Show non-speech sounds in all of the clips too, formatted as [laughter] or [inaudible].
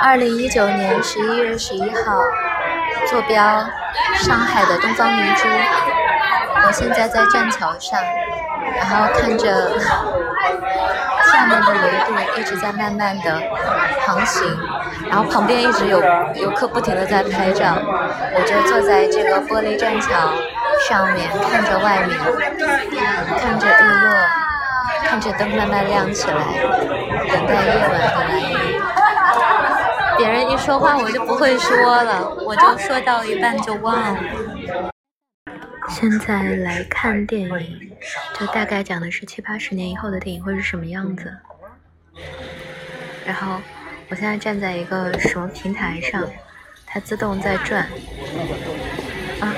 二零一九年十一月十一号，坐标上海的东方明珠。我现在在栈桥上，然后看着下面的维度一直在慢慢的航行，然后旁边一直有游客不停的在拍照，我就坐在这个玻璃栈桥上面看着外面，看着日落，看着灯慢慢亮起来，等待夜晚的来临。别人一说话我就不会说了，我就说到一半就忘了。现在来看电影，就大概讲的是七八十年以后的电影会是什么样子。然后我现在站在一个什么平台上，它自动在转。啊，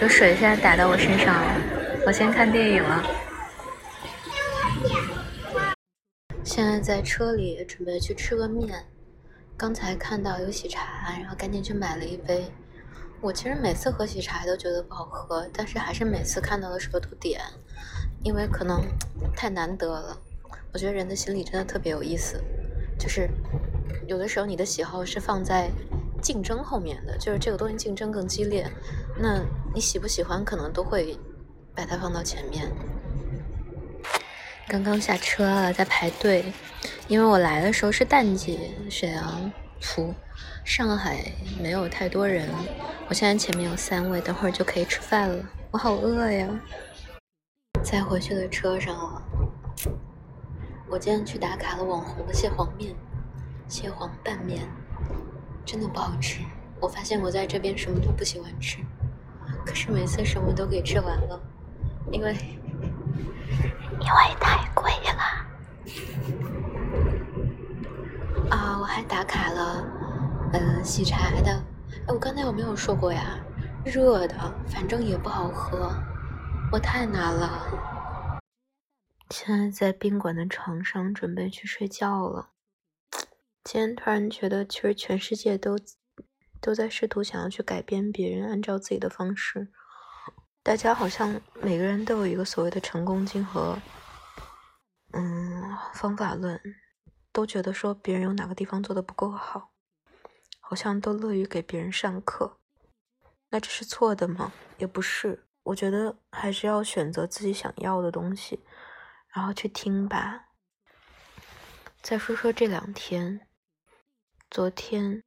有水现在打到我身上了。我先看电影了。现在在车里准备去吃个面。刚才看到有喜茶，然后赶紧去买了一杯。我其实每次喝喜茶都觉得不好喝，但是还是每次看到的时候都点，因为可能太难得了。我觉得人的心理真的特别有意思，就是有的时候你的喜好是放在竞争后面的，就是这个东西竞争更激烈，那你喜不喜欢可能都会把它放到前面。刚刚下车了，在排队。因为我来的时候是淡季，沈阳出，上海没有太多人。我现在前面有三位，等会儿就可以吃饭了。我好饿呀！在回去的车上了。我今天去打卡了网红的蟹黄面，蟹黄拌面，真的不好吃。我发现我在这边什么都不喜欢吃，可是每次什么都给吃完了，因为 [laughs] 因为太贵了。啊，我还打卡了，嗯，喜茶的。哎，我刚才有没有说过呀？热的，反正也不好喝，我太难了。现在在宾馆的床上准备去睡觉了。今天突然觉得，其实全世界都都在试图想要去改变别人，按照自己的方式。大家好像每个人都有一个所谓的成功经和嗯方法论。都觉得说别人有哪个地方做的不够好，好像都乐于给别人上课，那这是错的吗？也不是，我觉得还是要选择自己想要的东西，然后去听吧。再说说这两天，昨天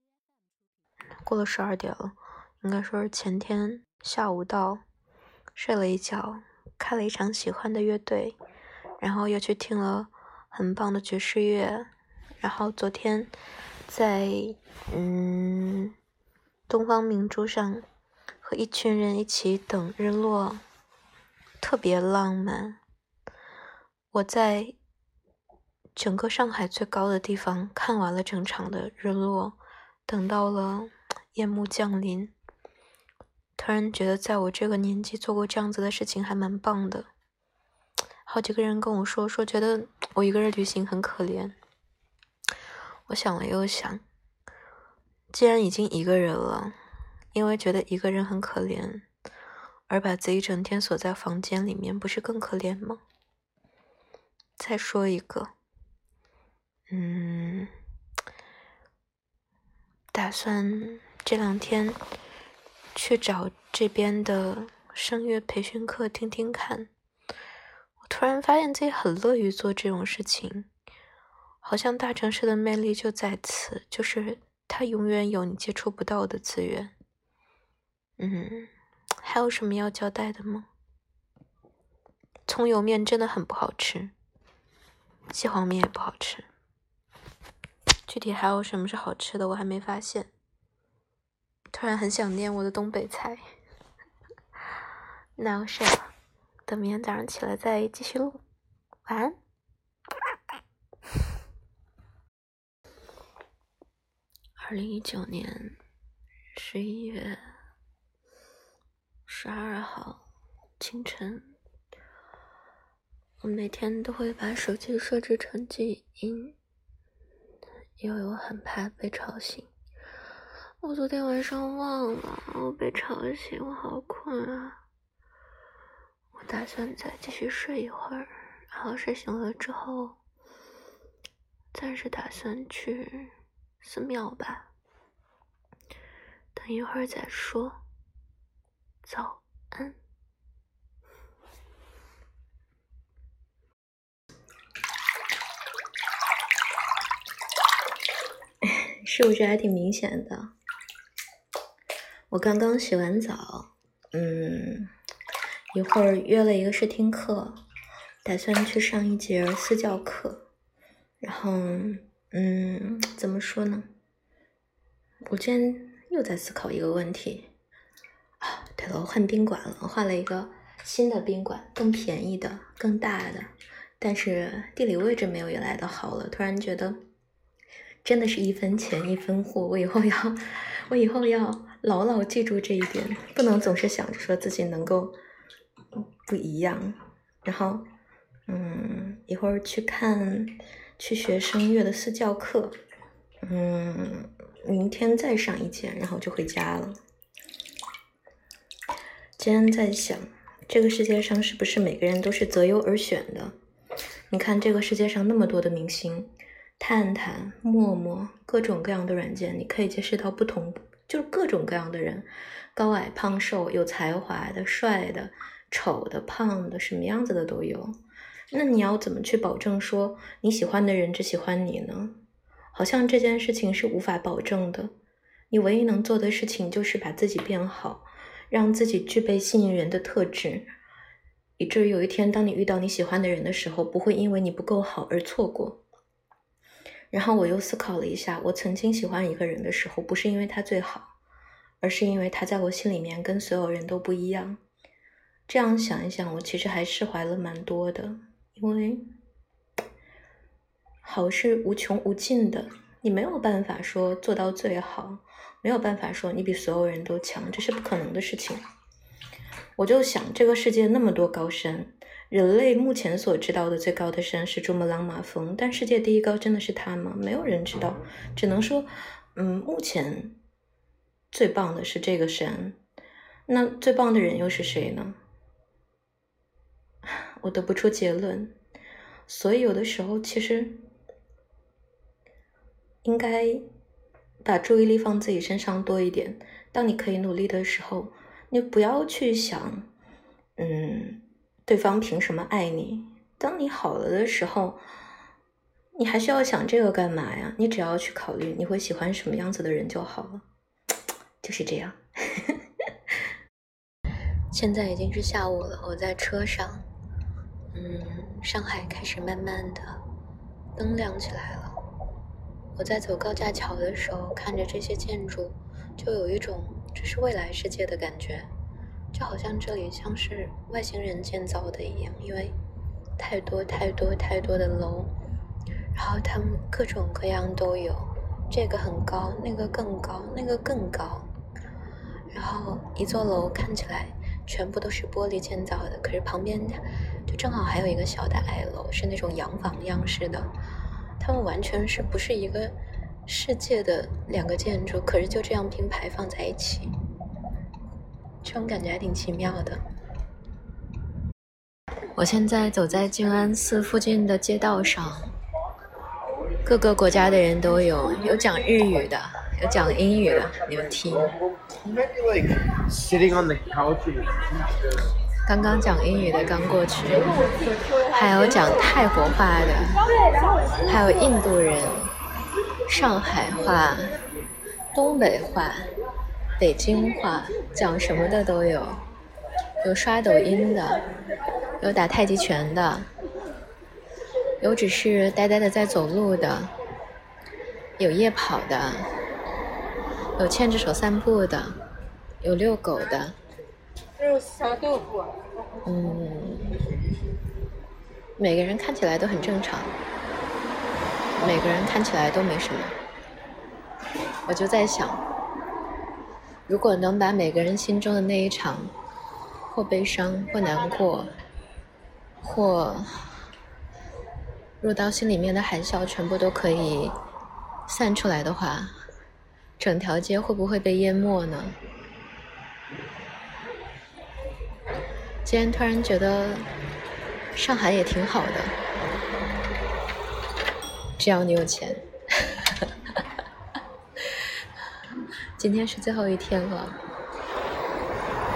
过了十二点了，应该说是前天下午到，睡了一觉，看了一场喜欢的乐队，然后又去听了很棒的爵士乐。然后昨天在嗯东方明珠上和一群人一起等日落，特别浪漫。我在整个上海最高的地方看完了整场的日落，等到了夜幕降临，突然觉得在我这个年纪做过这样子的事情还蛮棒的。好几个人跟我说说，觉得我一个人旅行很可怜。我想了又想，既然已经一个人了，因为觉得一个人很可怜，而把自己整天锁在房间里面，不是更可怜吗？再说一个，嗯，打算这两天去找这边的声乐培训课听听看。我突然发现自己很乐于做这种事情。好像大城市的魅力就在此，就是它永远有你接触不到的资源。嗯，还有什么要交代的吗？葱油面真的很不好吃，蟹黄面也不好吃。具体还有什么是好吃的，我还没发现。突然很想念我的东北菜。[laughs] 那我睡了，等明天早上起来再继续录。晚安。二零一九年十一月十二号清晨，我每天都会把手机设置成静音，因为我很怕被吵醒。我昨天晚上忘了，我被吵醒，我好困啊！我打算再继续睡一会儿，然后睡醒了之后，暂时打算去。寺庙吧。等一会儿再说。早安。[laughs] 是不是还挺明显的？我刚刚洗完澡，嗯，一会儿约了一个试听课，打算去上一节私教课。然后，嗯，怎么说呢？我今天又在思考一个问题啊。对了，我换宾馆了，我换了一个新的宾馆，更便宜的，更大的，但是地理位置没有原来的好了。突然觉得。真的是一分钱一分货，我以后要，[laughs] 我以后要牢牢记住这一点，不能总是想着说自己能够不一样。然后，嗯，一会儿去看，去学声乐的私教课，嗯，明天再上一节，然后就回家了。今天在想，这个世界上是不是每个人都是择优而选的？你看，这个世界上那么多的明星。探探、陌陌，各种各样的软件，你可以结识到不同，就是各种各样的人，高矮胖瘦，有才华的、帅的、丑的、胖的，什么样子的都有。那你要怎么去保证说你喜欢的人只喜欢你呢？好像这件事情是无法保证的。你唯一能做的事情就是把自己变好，让自己具备吸引人的特质，以至于有一天当你遇到你喜欢的人的时候，不会因为你不够好而错过。然后我又思考了一下，我曾经喜欢一个人的时候，不是因为他最好，而是因为他在我心里面跟所有人都不一样。这样想一想，我其实还释怀了蛮多的，因为好是无穷无尽的，你没有办法说做到最好，没有办法说你比所有人都强，这是不可能的事情。我就想，这个世界那么多高山。人类目前所知道的最高的山是珠穆朗玛峰，但世界第一高真的是它吗？没有人知道，只能说，嗯，目前最棒的是这个山。那最棒的人又是谁呢？我得不出结论。所以有的时候，其实应该把注意力放自己身上多一点。当你可以努力的时候，你不要去想，嗯。对方凭什么爱你？当你好了的时候，你还需要想这个干嘛呀？你只要去考虑你会喜欢什么样子的人就好了，就是这样。[laughs] 现在已经是下午了，我在车上，嗯，上海开始慢慢的灯亮起来了。我在走高架桥的时候，看着这些建筑，就有一种这是未来世界的感觉。就好像这里像是外星人建造的一样，因为太多太多太多的楼，然后他们各种各样都有，这个很高，那个更高，那个更高，然后一座楼看起来全部都是玻璃建造的，可是旁边就正好还有一个小的矮楼，是那种洋房样式的，它们完全是不是一个世界的两个建筑，可是就这样并排放在一起。这种感觉还挺奇妙的。我现在走在静安寺附近的街道上，各个国家的人都有，有讲日语的，有讲英语的，你们听。刚刚讲英语的刚过去，还有讲泰国话的，还有印度人，上海话，东北话。北京话讲什么的都有，有刷抖音的，有打太极拳的，有只是呆呆的在走路的，有夜跑的，有牵着手散步的，有遛狗的。豆腐。嗯，每个人看起来都很正常，每个人看起来都没什么。我就在想。如果能把每个人心中的那一场，或悲伤，或难过，或入到心里面的海啸，全部都可以散出来的话，整条街会不会被淹没呢？今天突然觉得上海也挺好的，只要你有钱。[laughs] 今天是最后一天了，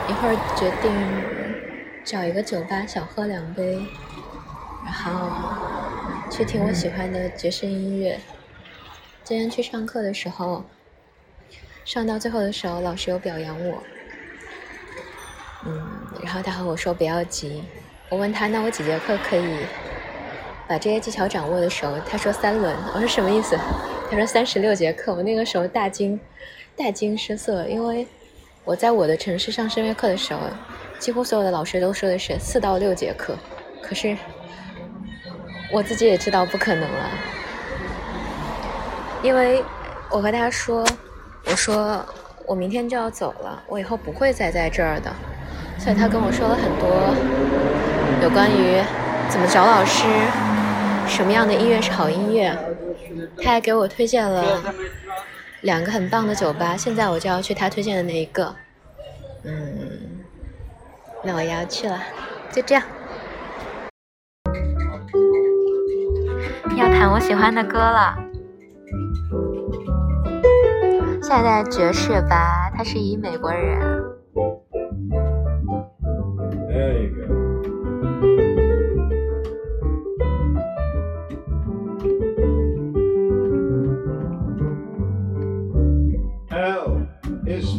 一会儿决定找一个酒吧小喝两杯，然后去听我喜欢的爵士音乐。今天去上课的时候，上到最后的时候，老师有表扬我，嗯，然后他和我说不要急。我问他，那我几节课可以把这些技巧掌握的时候，他说三轮。我说什么意思？他说三十六节课。我那个时候大惊，大惊失色，因为我在我的城市上声乐课的时候，几乎所有的老师都说的是四到六节课。可是我自己也知道不可能了，因为我和他说，我说我明天就要走了，我以后不会再在这儿的。所以他跟我说了很多。有关于怎么找老师，什么样的音乐是好音乐，他还给我推荐了两个很棒的酒吧。现在我就要去他推荐的那一个，嗯，那我也要去了，就这样。要弹我喜欢的歌了，现在爵士吧，他是一美国人。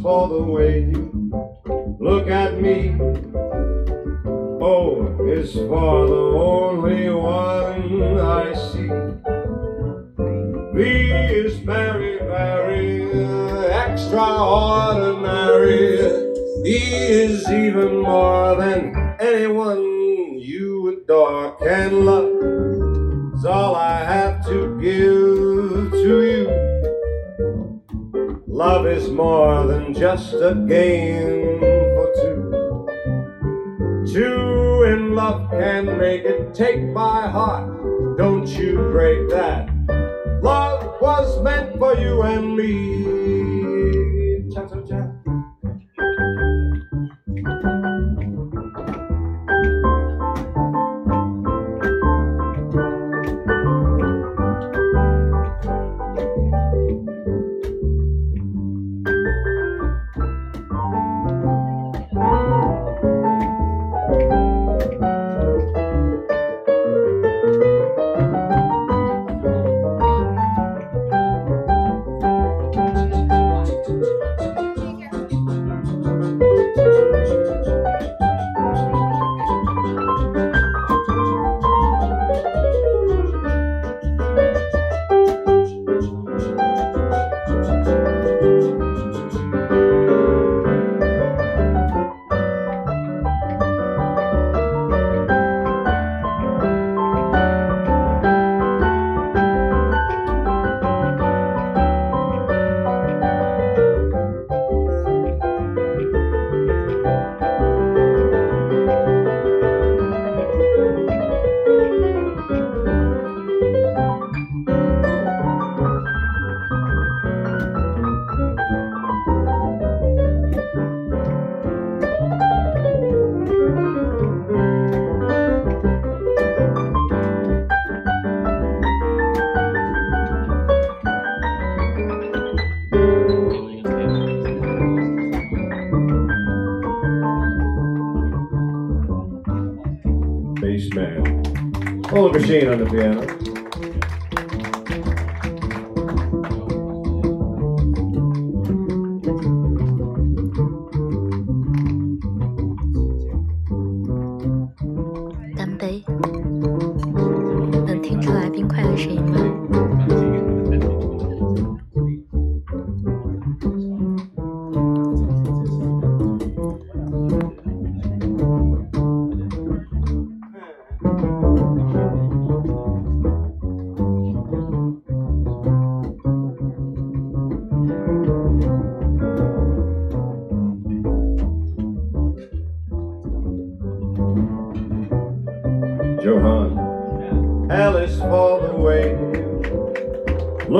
For the way you look at me. O is for the only one I see. V is very, very extraordinary. E is even more than anyone you adore can love. It's all I have to give to you. Love is more than just a game for two. Two in love can make it. Take my heart, don't you break that. Love was meant for you and me. Machine on the piano.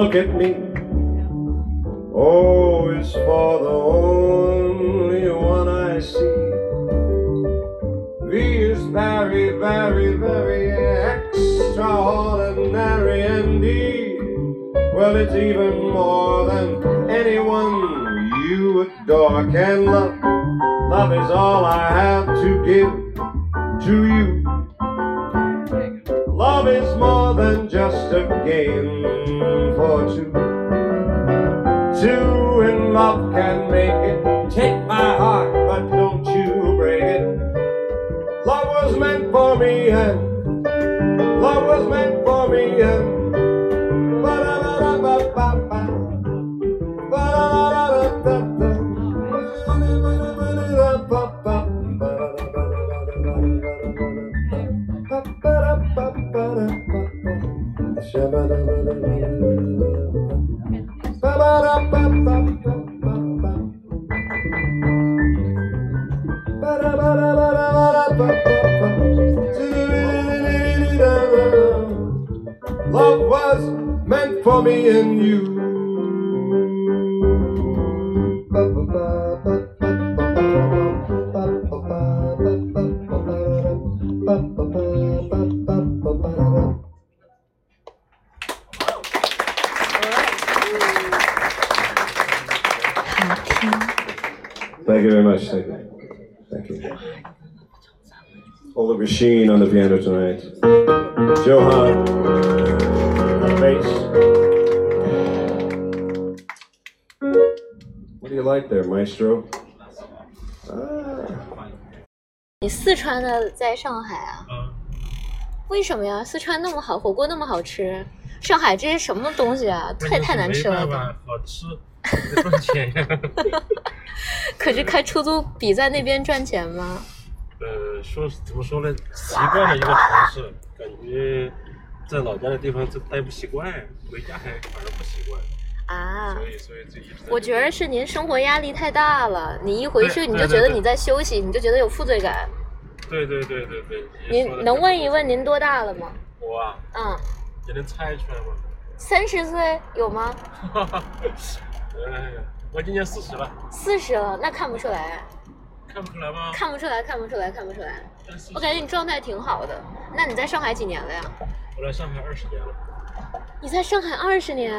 look at me. Love can make it. Take my heart, but don't you break it. Love was meant for me and Thank you very much. Thank you. Thank you. Oliver Sheen on the piano tonight. Johan on bass. What do you like there, Maestro? Ah. 你四川的在上海啊？嗯，为什么呀？四川那么好，火锅那么好吃，上海这些什么东西啊？太太难吃了吧？没办法，好吃，得赚钱呀。 [laughs] [laughs] 可是开出租比在那边赚钱吗？呃，说怎么说呢？习惯了一个城市，感觉在老家的地方就待不习惯，回家还反而不习惯，啊所，以所以这一直。我觉得是您生活压力太大了，你一回去你就觉得你在休息，你就觉得有负罪感。对对对对对。您能问一问您多大了吗？我啊？嗯，你能猜出来吗？三十岁有吗？哈哈，哎呀，我今年四十了，四十了，那看不出来，看不出来吗？看不出来，看不出来，看不出来。我感觉你状态挺好的。那你在上海几年了呀？我来上海二十年了，你在上海二十年，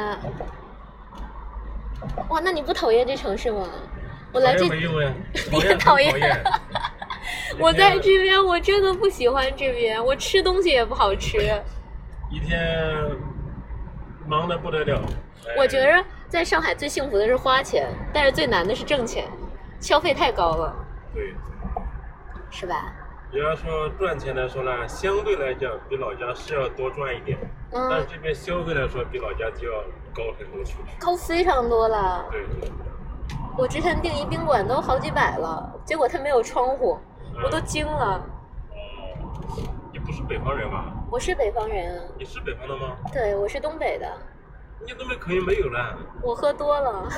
哇，那你不讨厌这城市吗？我来这讨厌没用呀，[laughs] 别厌讨厌讨厌。[laughs] 我在这边，我真的不喜欢这边，我吃东西也不好吃。一天忙得不得了。哎我觉得在上海最幸福的是花钱，但是最难的是挣钱，消费太高了，对，是吧？你要说赚钱来说呢，相对来讲比老家是要多赚一点，但是嗯，这边消费来说比老家就要高很多出去。高非常多了。对对，我之前订一宾馆都好几百了，结果它没有窗户，我都惊了。哦，你不是北方人吧？我是北方人啊，你是北方的吗？对，我是东北的，你那边口音没有了。我喝多了。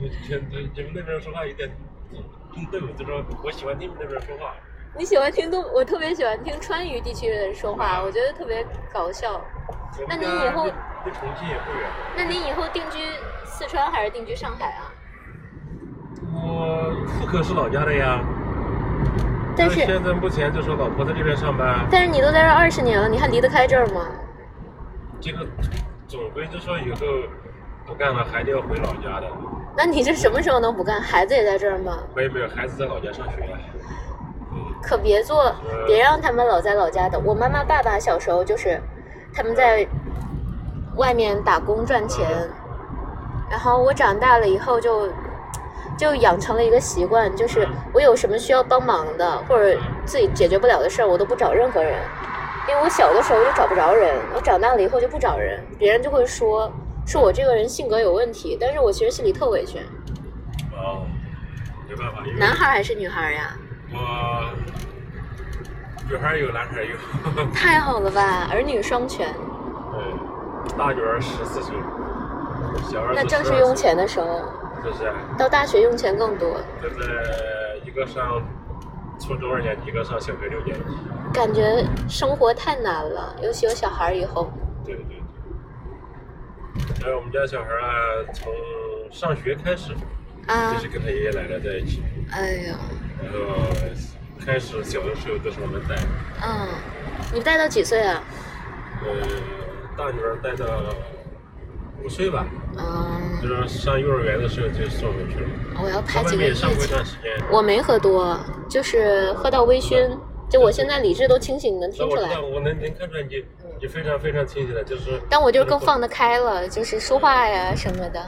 你你你们那边说话有点挺逗，就说我喜欢听你们那边说话。你喜欢听东，我特别喜欢听川渝地区的人说话，我觉得特别搞笑。那你以后离离重庆也不远。那你以后定居四川还是定居上海啊？我户口是老家的呀，但是现在目前就是老婆在这边上班，但是你都在这二十年了，你还离得开这儿吗？这个总归就说以后不干了，还得要回老家的。那你这什么时候能不干？孩子也在这儿吗？没有没有，孩子在老家上学。可别做，别让他们老在老家的。我妈妈、爸爸小时候就是他们在外面打工赚钱，然后我长大了以后就就养成了一个习惯，就是我有什么需要帮忙的或者自己解决不了的事儿，我都不找任何人，因为我小的时候就找不着人，我长大了以后就不找人，别人就会说是我这个人性格有问题，但是我其实心里特委屈。哦，没办法，男孩还是女孩呀？我女孩有，男孩有。[laughs] 太好了吧，儿女双全。对，大女儿十四岁，小儿那正是用钱的时候，就是啊到大学用钱更多，现在一个上初中二年级，一个上小学六年级。感觉生活太难了，尤其有小孩以后。对对对。还有我们家小孩啊，从上学开始啊就是跟他爷爷奶奶在一起，哎呀，然后开始小的时候都是我们带，嗯，你带到几岁啊？呃，大女儿带到五岁吧，嗯，就是上幼儿园的时候就送回去了。我要在外排几个月上过一。段时间。我没喝多，就是喝到微醺，就我现在理智都清醒，你能听出来那我能能看出来你你非常非常清醒的，就是。但我就是更放得开了，就是说话呀什么的。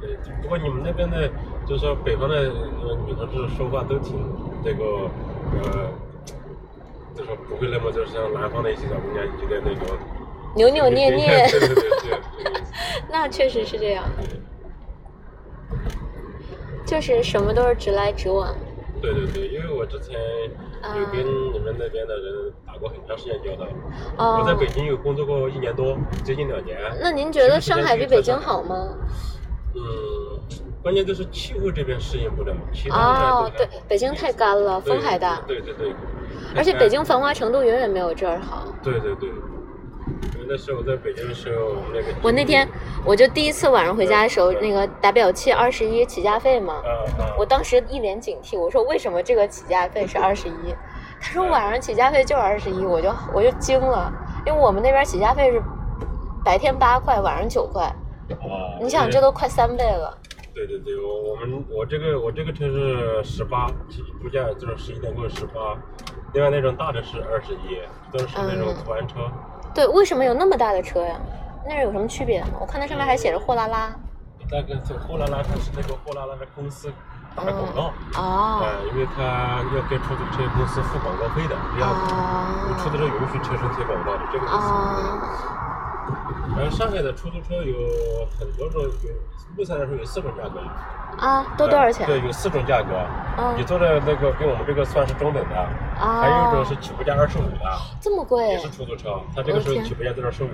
对，不过你们那边的，就是说北方的呃女同志说话都挺这个呃，就是不会那么就是像南方的一些小姑娘有点那种扭扭捏捏对对对对。那确实是这样，就是什么都是直来直往。对对对，因为我之前有跟嗯你们那边的人打过很长时间交道。哦我在北京有工作过一年多，接近两年。那您觉得上海比北京好吗？嗯，关键就是气候这边适应不了，其他哦，对的还好，北京太干了，风还大，对对对。而且北京繁华程度远远没有这儿好。对对对，那时候我在北京的时候，那个我那天我就第一次晚上回家的时候，那个打表器二十一起价费嘛，我当时一脸警惕，我说为什么这个起价费是二十一？他说晚上起价费就是二十一，我就我就惊了，因为我们那边起价费是白天八块，晚上九块，啊，你想这都快三倍了。对对对，我我们我这个我这个车是十八，估价就是十一点过十八，另外那种大的是二十一，都是那种嗯途安车。对，为什么有那么大的车呀？那是有什么区别吗？我看它上面还写着货拉拉。大概是货拉拉，它是那个货拉拉的公司打的广告。哦呃，因为它要给出租车公司付广告费的，这样子。有出租车允许车身贴广告的，这个意思。哦然后上海的出租车有很多种，有目前来说有四种价格。啊，都多少钱？对，有四种价格。嗯你坐的那个跟我们这个算是中等的，啊还有一种是起步价二十五的，这么贵也是出租车，它这个时候我的天起步价在二十五。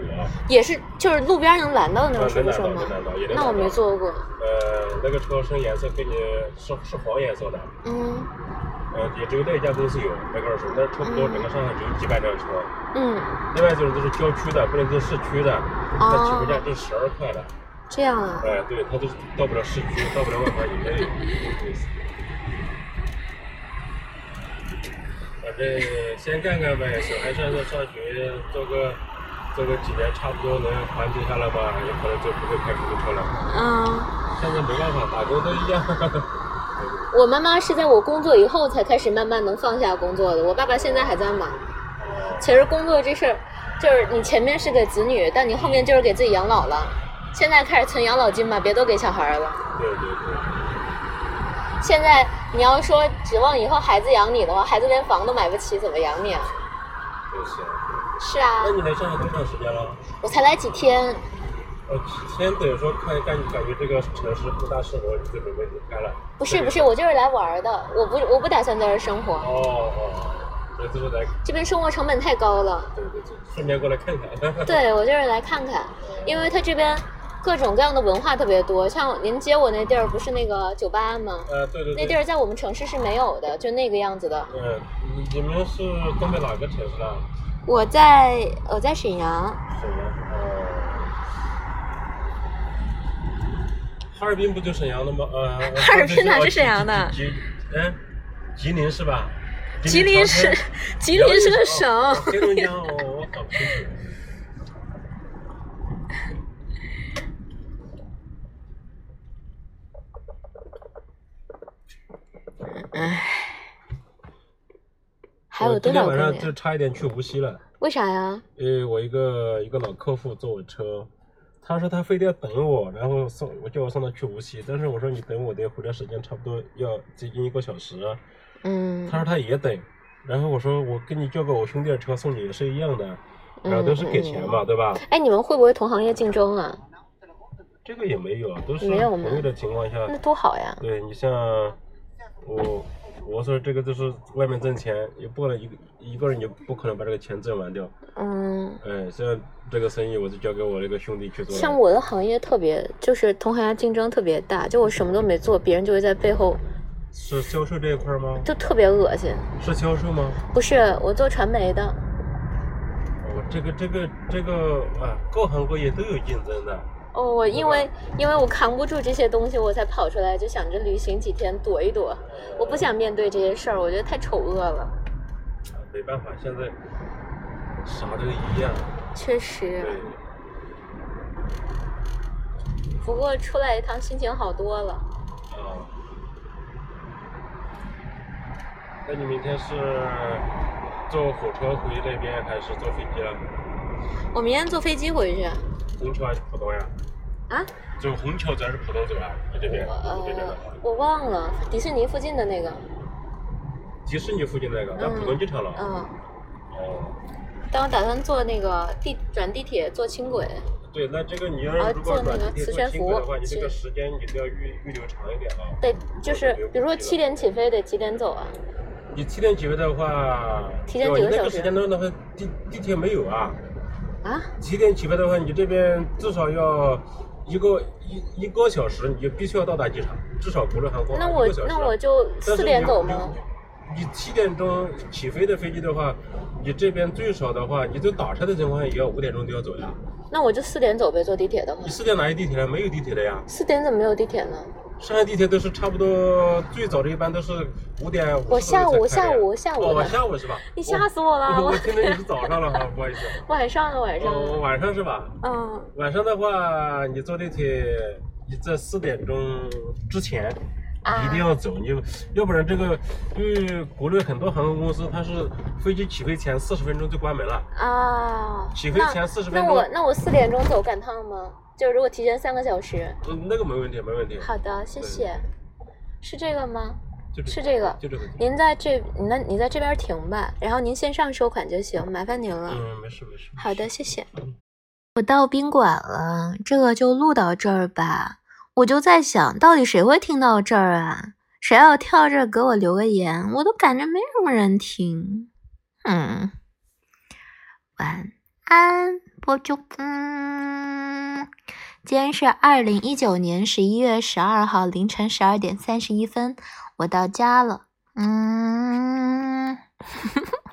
也是就是路边能拦到的那种出租车吗能拦到能拦到那我没坐过。呃，那个车身颜色跟你是是黄颜色的，嗯呃，也只有那一家公司有那个二十五，但是差不多整个上海只有几百辆车。嗯，另外就是都是郊区的，不能进市区的，它起步价是十二块的。这样啊。哎、对，他都是到不了市区，到不了万华以内。反正先干干呗，小孩上上上学，做个做个几年，差不多能缓解下来吧，有可能就不会开出租车了。嗯，现在没办法，打工都一样。我妈妈是在我工作以后才开始慢慢能放下工作的，我爸爸现在还在忙。其实工作这事儿，就是你前面是给子女，但你后面就是给自己养老了。现在开始存养老金吧，别都给小孩儿了。对对对，现在你要说指望以后孩子养你的话，孩子连房都买不起，怎么养你啊？就是。是啊那，你来上海多长时间了？我才来几天，呃，几天等于说看感感觉这个城市不大适合你，就准备离开了。不是不是，我就是来玩的，我不我不打算在这生活，哦哦，这就是来，这边生活成本太高了。对对对，顺便过来看看。对，我就是来看看，因为他这边各种各样的文化特别多。像您接我那地儿不是那个酒吧吗？呃，对对对。那地儿在我们城市是没有的，就那个样子的。对，你你们是东北哪个城市啊？我在我在沈阳，沈阳。哦。哈尔滨不就沈阳的吗？呃。[laughs] 哈尔滨哪是沈阳的吉吉嗯，吉林是吧？吉林是吉林是个哦省。黑龙江哦，我搞不清楚。唉，还有我多少天晚上就？差一点去无锡了。为啥呀？因为我一个一个老客户坐我车，他说他非得要等我，然后送我叫我送他去无锡，但是我说你等我得回来时间差不多要接近一个小时，嗯他说他也等，然后我说我跟你叫个我兄弟的车送你也是一样的，然后都是给钱嘛，对吧？哎，你们会不会同行业竞争啊？这个也没有，都是没有朋友的情况下那，多好呀！对你像我。我说这个就是外面挣钱，也不可能一个一个人也不可能把这个钱挣完掉。嗯，哎，像这个生意我就交给我那个兄弟去做。像我的行业特别，就是同行业竞争特别大，就我什么都没做，别人就会在背后是销售这一块吗？就特别恶心。是销售吗？不是，我做传媒的，哦，这个这个这个啊，各行各业都有竞争的。哦，我因为因为我扛不住这些东西，我才跑出来，就想着旅行几天躲一躲。我不想面对这些事儿，我觉得太丑恶了。啊没办法，现在啥都一样。确实对，，不过出来一趟心情好多了。啊。那你明天是坐火车回那边，还是坐飞机啊？我明天坐飞机回去。虹桥还是浦东呀？啊？走虹桥走还是浦东走啊？你这边？你这边的呃话，我忘了，迪士尼附近的那个。迪士尼附近那个，那嗯浦东机场了。嗯，哦。但我打算坐那个地转地铁，坐轻轨。对，那这个你要啊如果坐那个转地铁的话，你这个时间你都要预预留长一点啊。得就是，比如说七点起飞，得几点走啊？你七点起飞的话，提前几个小时个时间段的话，地地铁没有啊。啊？几点起飞的话，你这边至少要一个一一个小时，你就必须要到达机场，至少国内航空那我那我就四点走吗？你你七点钟起飞的飞机的话，你这边最少的话，你就打车的情况下也要五点钟就要走呀。那我就四点走呗，坐地铁的话你。四点哪有地铁了？没有地铁的呀。四点怎么没有地铁呢？上海地铁都是差不多最早的一般都是五点五我下午下午下午哦，的下午是吧？你吓死我了！我听着你是早上了哈，不好意思。[laughs] 晚上的晚上哦，晚上是吧？嗯，晚上的话，你坐地铁，你在四点钟之前啊一定要走，你要不然这个，因为国内很多航空公司它是飞机起飞前四十分钟就关门了。啊。起飞前四十分钟那钟我那我四点钟走赶趟吗？就如果提前三个小时。嗯，那个没问题，没问题。好的，谢谢。是这个吗？就是这个就这个。您在这，你那你在这边停吧，然后您线上收款就行，麻烦您了。嗯，没事没事。好的，谢谢。我到宾馆了，这个就录到这儿吧。我就在想，到底谁会听到这儿啊？谁要跳这儿给我留个言？我都感觉没什么人听。嗯，晚安，我就嗯。今天是二零一九年十一月十二号凌晨十二点三十一分，我到家了。嗯。[laughs]